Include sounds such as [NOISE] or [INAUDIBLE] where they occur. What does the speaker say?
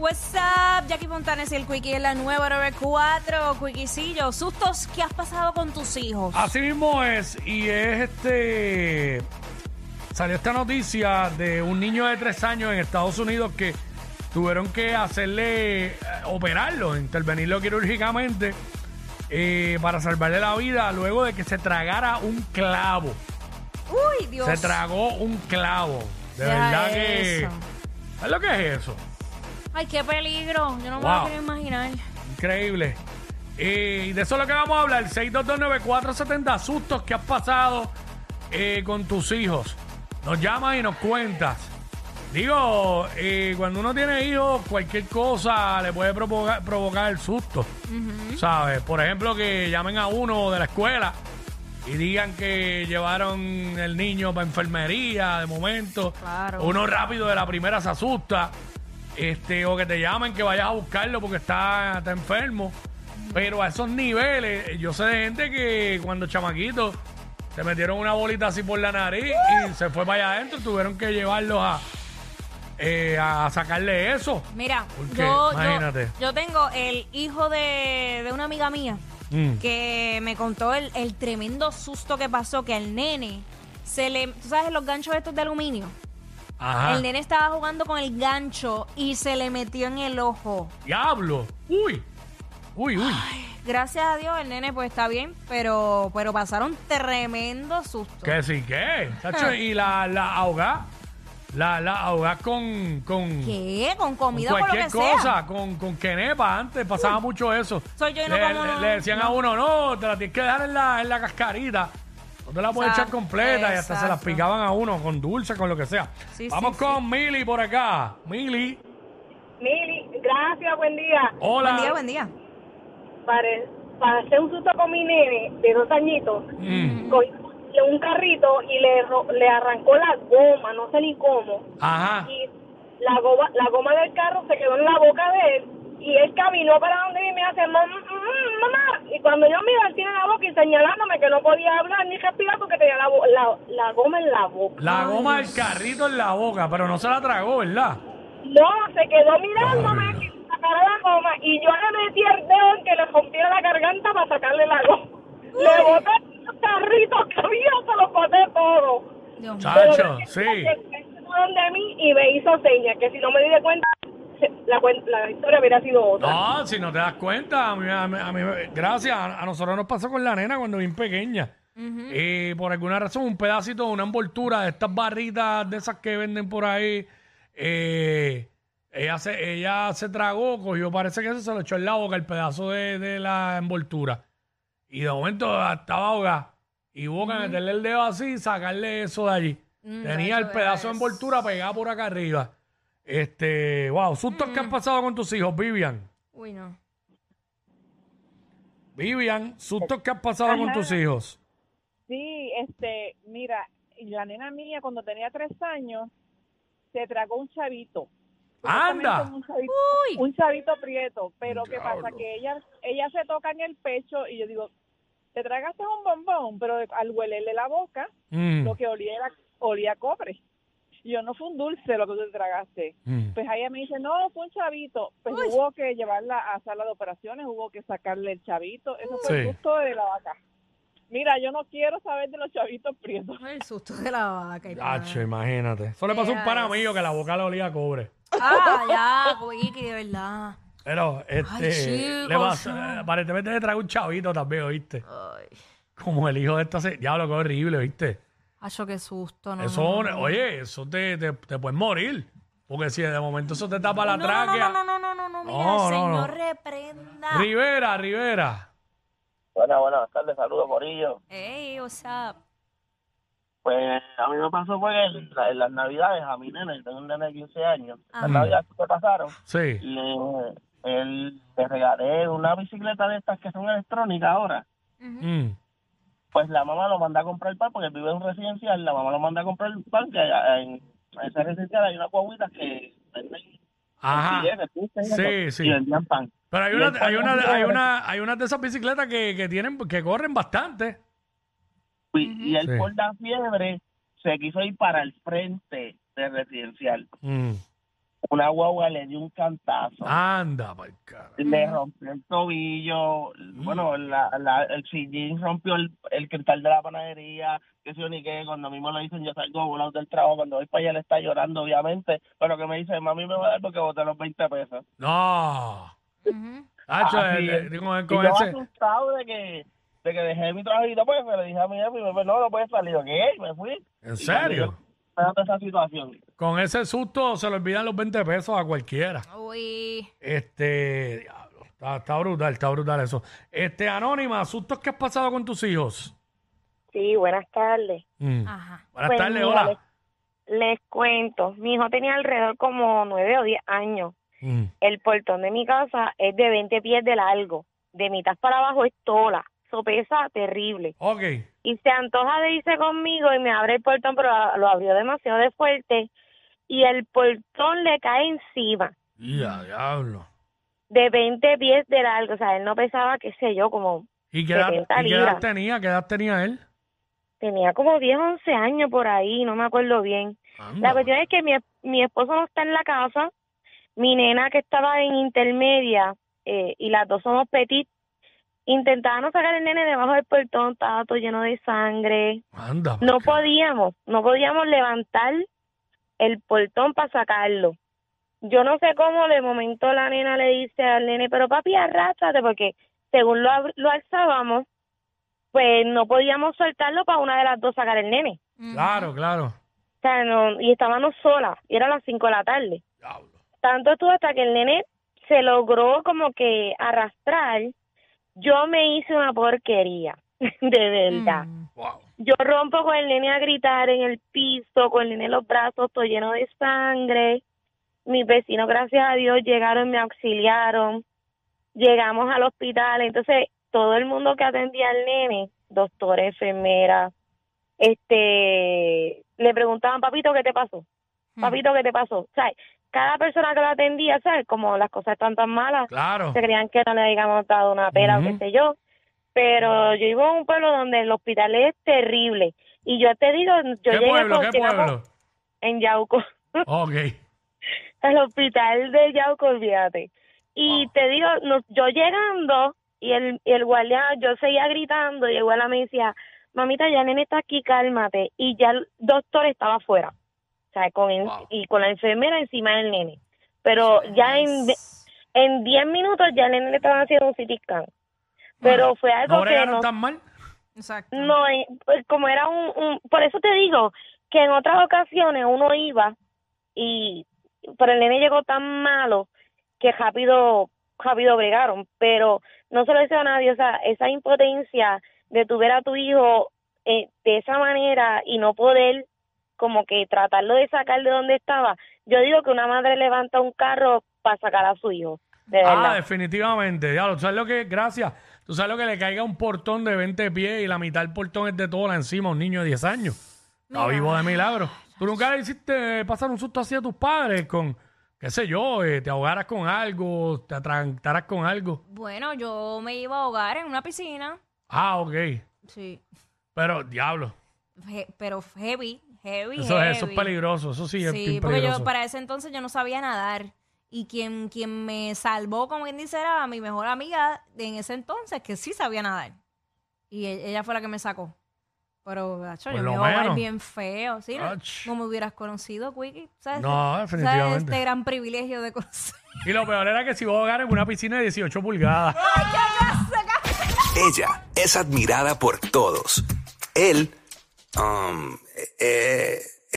What's up? Jackie Fontanes y el Quickie en la nueva 94. Quickiecillo, sustos que has pasado con tus hijos. Así mismo es, y es este. Salió esta noticia de un niño de tres años en Estados Unidos que tuvieron que hacerle, eh, operarlo, intervenirlo quirúrgicamente eh, para salvarle la vida luego de que se tragara un clavo. Uy, Dios. Se tragó un clavo. De Deja verdad que. eso. ¿Sabes lo que es eso? Ay, qué peligro. Yo no me Wow. lo quiero imaginar. Increíble. Eh, Y de eso es lo que vamos a hablar. 6229470 sustos que has pasado eh, con tus hijos. Nos llamas y nos cuentas. Digo, eh, cuando uno tiene hijos, cualquier cosa le puede provocar, provocar el susto. ¿Sabes? Por ejemplo, que llamen a uno de la escuela y digan que llevaron el niño para enfermería de momento. Claro. Uno rápido de la primera se asusta. Este, o que te llamen que vayas a buscarlo porque está, está enfermo. Pero a esos niveles, yo sé de gente que cuando chamaquitos se metieron una bolita así por la nariz y se fue para allá adentro, tuvieron que llevarlos a, eh, a sacarle eso. Mira, Porque, yo, yo, imagínate. yo tengo el hijo de, de una amiga mía Mm. que me contó el, el tremendo susto que pasó, que al nene se le... ¿Tú sabes los ganchos estos de aluminio? Ajá. El nene estaba jugando con el gancho y se le metió en el ojo. Diablo. Uy. Uy, uy. Gracias a Dios el nene pues está bien, pero, pero pasaron tremendo susto. Que sí, ¿qué? Chacho, [LAUGHS] y la, la ahoga. La, la ahoga con, con, ¿Qué? Con con comida lo cualquier sea. cosa, con, con quenepa. Antes pasaba mucho eso. Soy yo y no le, como le- no- le decían a no. uno, no, te la tienes que dejar en la, en la cascarita. No te la puedes echar Exacto, completa y hasta se las exacto. picaban a uno con dulce, con lo que sea. Sí, Vamos sí, con Mili por acá. Mili, Mili, gracias, buen día. hola. Buen día, buen día. Para, para hacer un susto con mi nene de dos añitos, Mm, cogió un carrito y le, ro- le arrancó la goma, no sé ni cómo. Ajá. Y la goma, la goma del carro se quedó en la boca de él y él caminó para donde y me hace mamá, mamá. Y cuando yo miro, él tiene la boca y señalándome que no podía hablar ni respirar porque tenía la, la, la goma en la boca. La goma del carrito en la boca, pero no se la tragó, ¿verdad? No, se quedó mirándome que sacara la goma y yo le metí el dedo en que le rompiera la garganta para sacarle la goma. Le boté los carritos que había, se los boté todo. Chacho, sí. de mí y me hizo señas que si no me di de cuenta, la, historia hubiera sido otra. No, si no te das cuenta, a mí, a mí- a mí- gracias, a, a nosotros nos pasó con la nena cuando bien pequeña. Y por alguna razón, un pedacito, una envoltura de estas barritas de esas que venden por ahí, eh, ella, se, ella se tragó, cogió, parece que eso se lo echó en la boca, el pedazo de, de la envoltura. Y de momento estaba ahogada. Y hubo que meterle el dedo así y sacarle eso de allí. Mm, Tenía el pedazo de envoltura pegado por acá arriba. Este, wow, sustos que han pasado con tus hijos, Vivian. Uy, no. Vivian, sustos que has pasado con Ajá. tus hijos. Sí, este, mira, la nena mía cuando tenía tres años se tragó un chavito. ¡Anda! Un chavito, Uy. un chavito prieto, pero ¿qué pasa? Que ella, ella se toca en el pecho y yo digo, te tragaste un bombón, pero al huelerle la boca, Mm, lo que olía era, olía a cobre. Y yo, no fue un dulce lo que tú te tragaste. mm. Pues ella me dice, no, fue un chavito. Pues Uy. hubo que llevarla a sala de operaciones, hubo que sacarle el chavito. Eso fue Sí. el gusto de la vaca. Mira, yo no quiero saber de los chavitos prietos. El susto de la vaca. y todo. Hacho, imagínate. Eso le pasó a un pana mío que la boca le olía a cobre. Ah, ya, Quickie, de verdad. Pero, este, le pasó- aparentemente le trago un chavito también, ¿oíste? Ay, Como el hijo de esta, se... diablo, qué horrible, ¿oíste? Acho, qué susto, no. eso, no, no. oye, eso te, te, te puedes morir. Porque si de momento eso te tapa la no, tráquea. No, no, no, no, no, no, mira, No, no, no. señor reprenda. Rivera, Rivera. Buenas, buenas tardes, saludos, Morillo. Ey, what's up? Pues a mí me pasó fue que en, la- en las navidades a mi nene, tengo un nene de 15 años, Ajá. las navidades que pasaron, Sí. le, él, le regalé una bicicleta de estas que son electrónicas ahora. Mm. Pues la mamá lo manda a comprar pan, porque vive en un residencial, la mamá lo manda a comprar pan, que en, en ese residencial hay una guaguita que venden Ajá. Sí, sí. y vendían pan. Pero hay una, hay una, hay una, hay unas de esas bicicletas que, que tienen, que corren bastante. Y, él Sí. por la fiebre se quiso ir para el frente del residencial. Mm. una guagua le dio un cantazo. Anda, pa'l cara. Le rompió el tobillo, bueno, la, la, el sillín rompió el, el cristal de la panadería, que sé yo ni qué, cuando a mí me lo dicen yo salgo volado del trabajo, cuando voy para allá le está llorando obviamente, pero que me dice, mami me va a dar porque boté los 20 pesos. No. Ujú. Hacho, con, Y con yo ese. asustado de que, de que dejé mi trabajito, pues me le dije a mi jefe no, no puedes salir, ¿qué? Me fui. ¿En serio? Esa situación. Con ese susto se le olvidan los 20 pesos a cualquiera. Uy. Este, diablo, está, está brutal, está brutal eso. Este, Anónima, sustos que has pasado con tus hijos. Sí, buenas tardes. Mm. Ajá. Buenas Pues tardes, mira, hola. Les, les cuento, mi hijo tenía alrededor como nueve o diez años. Mm. El portón de mi casa es de 20 pies de largo. De mitad para abajo es tola. Eso pesa terrible. Ok. Y se antoja de irse conmigo y me abre el portón, pero lo abrió demasiado de fuerte. Y el portón le cae encima Ya, diablo. de 20 pies de largo. O sea, él no pesaba, qué sé yo, como ¿Y qué edad, 70 y qué edad libras. tenía? ¿Qué edad tenía él? tenía como 10, 11 años por ahí, no me acuerdo bien. Anda. La cuestión es que mi, mi esposo no está en la casa, mi nena que estaba en intermedia eh, y las dos somos petit, intentábamos sacar el nene debajo del portón, estaba todo lleno de sangre. Anda. No podíamos, no podíamos levantar el portón para sacarlo. Yo no sé cómo de momento la nena le dice al nene, pero papi, arrástrate, porque según lo, lo alzábamos, pues no podíamos soltarlo para una de las dos sacar el nene. Claro, claro. O sea, no, y estábamos solas, y era las 5 de la tarde. Diablo. Tanto estuvo hasta que el nene se logró como que arrastrar. Yo me hice una porquería, [LAUGHS] de verdad. Mm. Wow. Yo rompo con el nene a gritar en el piso, con el nene en los brazos, todo lleno de sangre. Mis vecinos, gracias a Dios, llegaron, me auxiliaron. Llegamos al hospital, entonces todo el mundo que atendía al nene, doctora, enfermera, este, le preguntaban, papito, ¿qué te pasó? Mm. Papito, ¿qué te pasó? O sea, cada persona que lo atendía, ¿sabes? Como las cosas están tan malas, Claro. se creían que no le habíamos dado una pela o qué sé yo. Pero yo vivo en un pueblo donde el hospital es terrible. Y yo te digo, yo ¿Qué llegué pueblo? con- ¿Qué pueblo? en Yauco, [LAUGHS] Ok. el hospital de Yauco, olvídate. Y te digo, no- yo llegando y el, y el guardia, yo seguía gritando y el guardia me decía, mamita, ya nene está aquí, cálmate. Y ya el doctor estaba afuera, o sea, con el- Wow. y con la enfermera encima del nene. Pero ya en, en 10 minutos ya el nene le estaban haciendo un CT scan. Pero fue algo ¿No que no, tan mal? Exacto. no, eh, pues como era un, un, por eso te digo que en otras ocasiones uno iba y, pero el nene llegó tan malo que rápido, rápido bregaron, pero no se lo deseo a nadie, o sea, esa impotencia de tu ver a tu hijo eh, de esa manera y no poder como que tratarlo de sacar de donde estaba, yo digo que una madre levanta un carro para sacar a su hijo, de Ah, definitivamente. Diablo, ¿tú sabes lo que? Gracias. Tú sabes lo que le caiga un portón de 20 pies y la mitad del portón es de tola encima a un niño de 10 años. Está vivo de milagro. ¿Tú nunca le hiciste pasar un susto así a tus padres con, qué sé yo, eh, te ahogaras con algo, te atrancaras con algo? Bueno, yo me iba a ahogar en una piscina. Ah, ok. Sí. Pero, diablo, pero heavy, heavy, eso, es- eso es heavy. peligroso. Eso sí, es Sí, porque peligroso. yo para ese entonces yo no sabía nadar. Y quien, quien me salvó, como quien dice, era mi mejor amiga de en ese entonces, que sí sabía nadar. Y e- ella fue la que me sacó. Pero, gacho, Por yo lo me iba a ahogar menos. bien feo. ¿sí? No, Ach. no me hubieras conocido, Quickie. ¿Sabes? No, ¿Sabes definitivamente. este gran privilegio de conocer? [LAUGHS] Y lo peor era que si iba a ahogar en una piscina de 18 pulgadas. [LAUGHS] Ella es admirada por todos. Él, um, eh,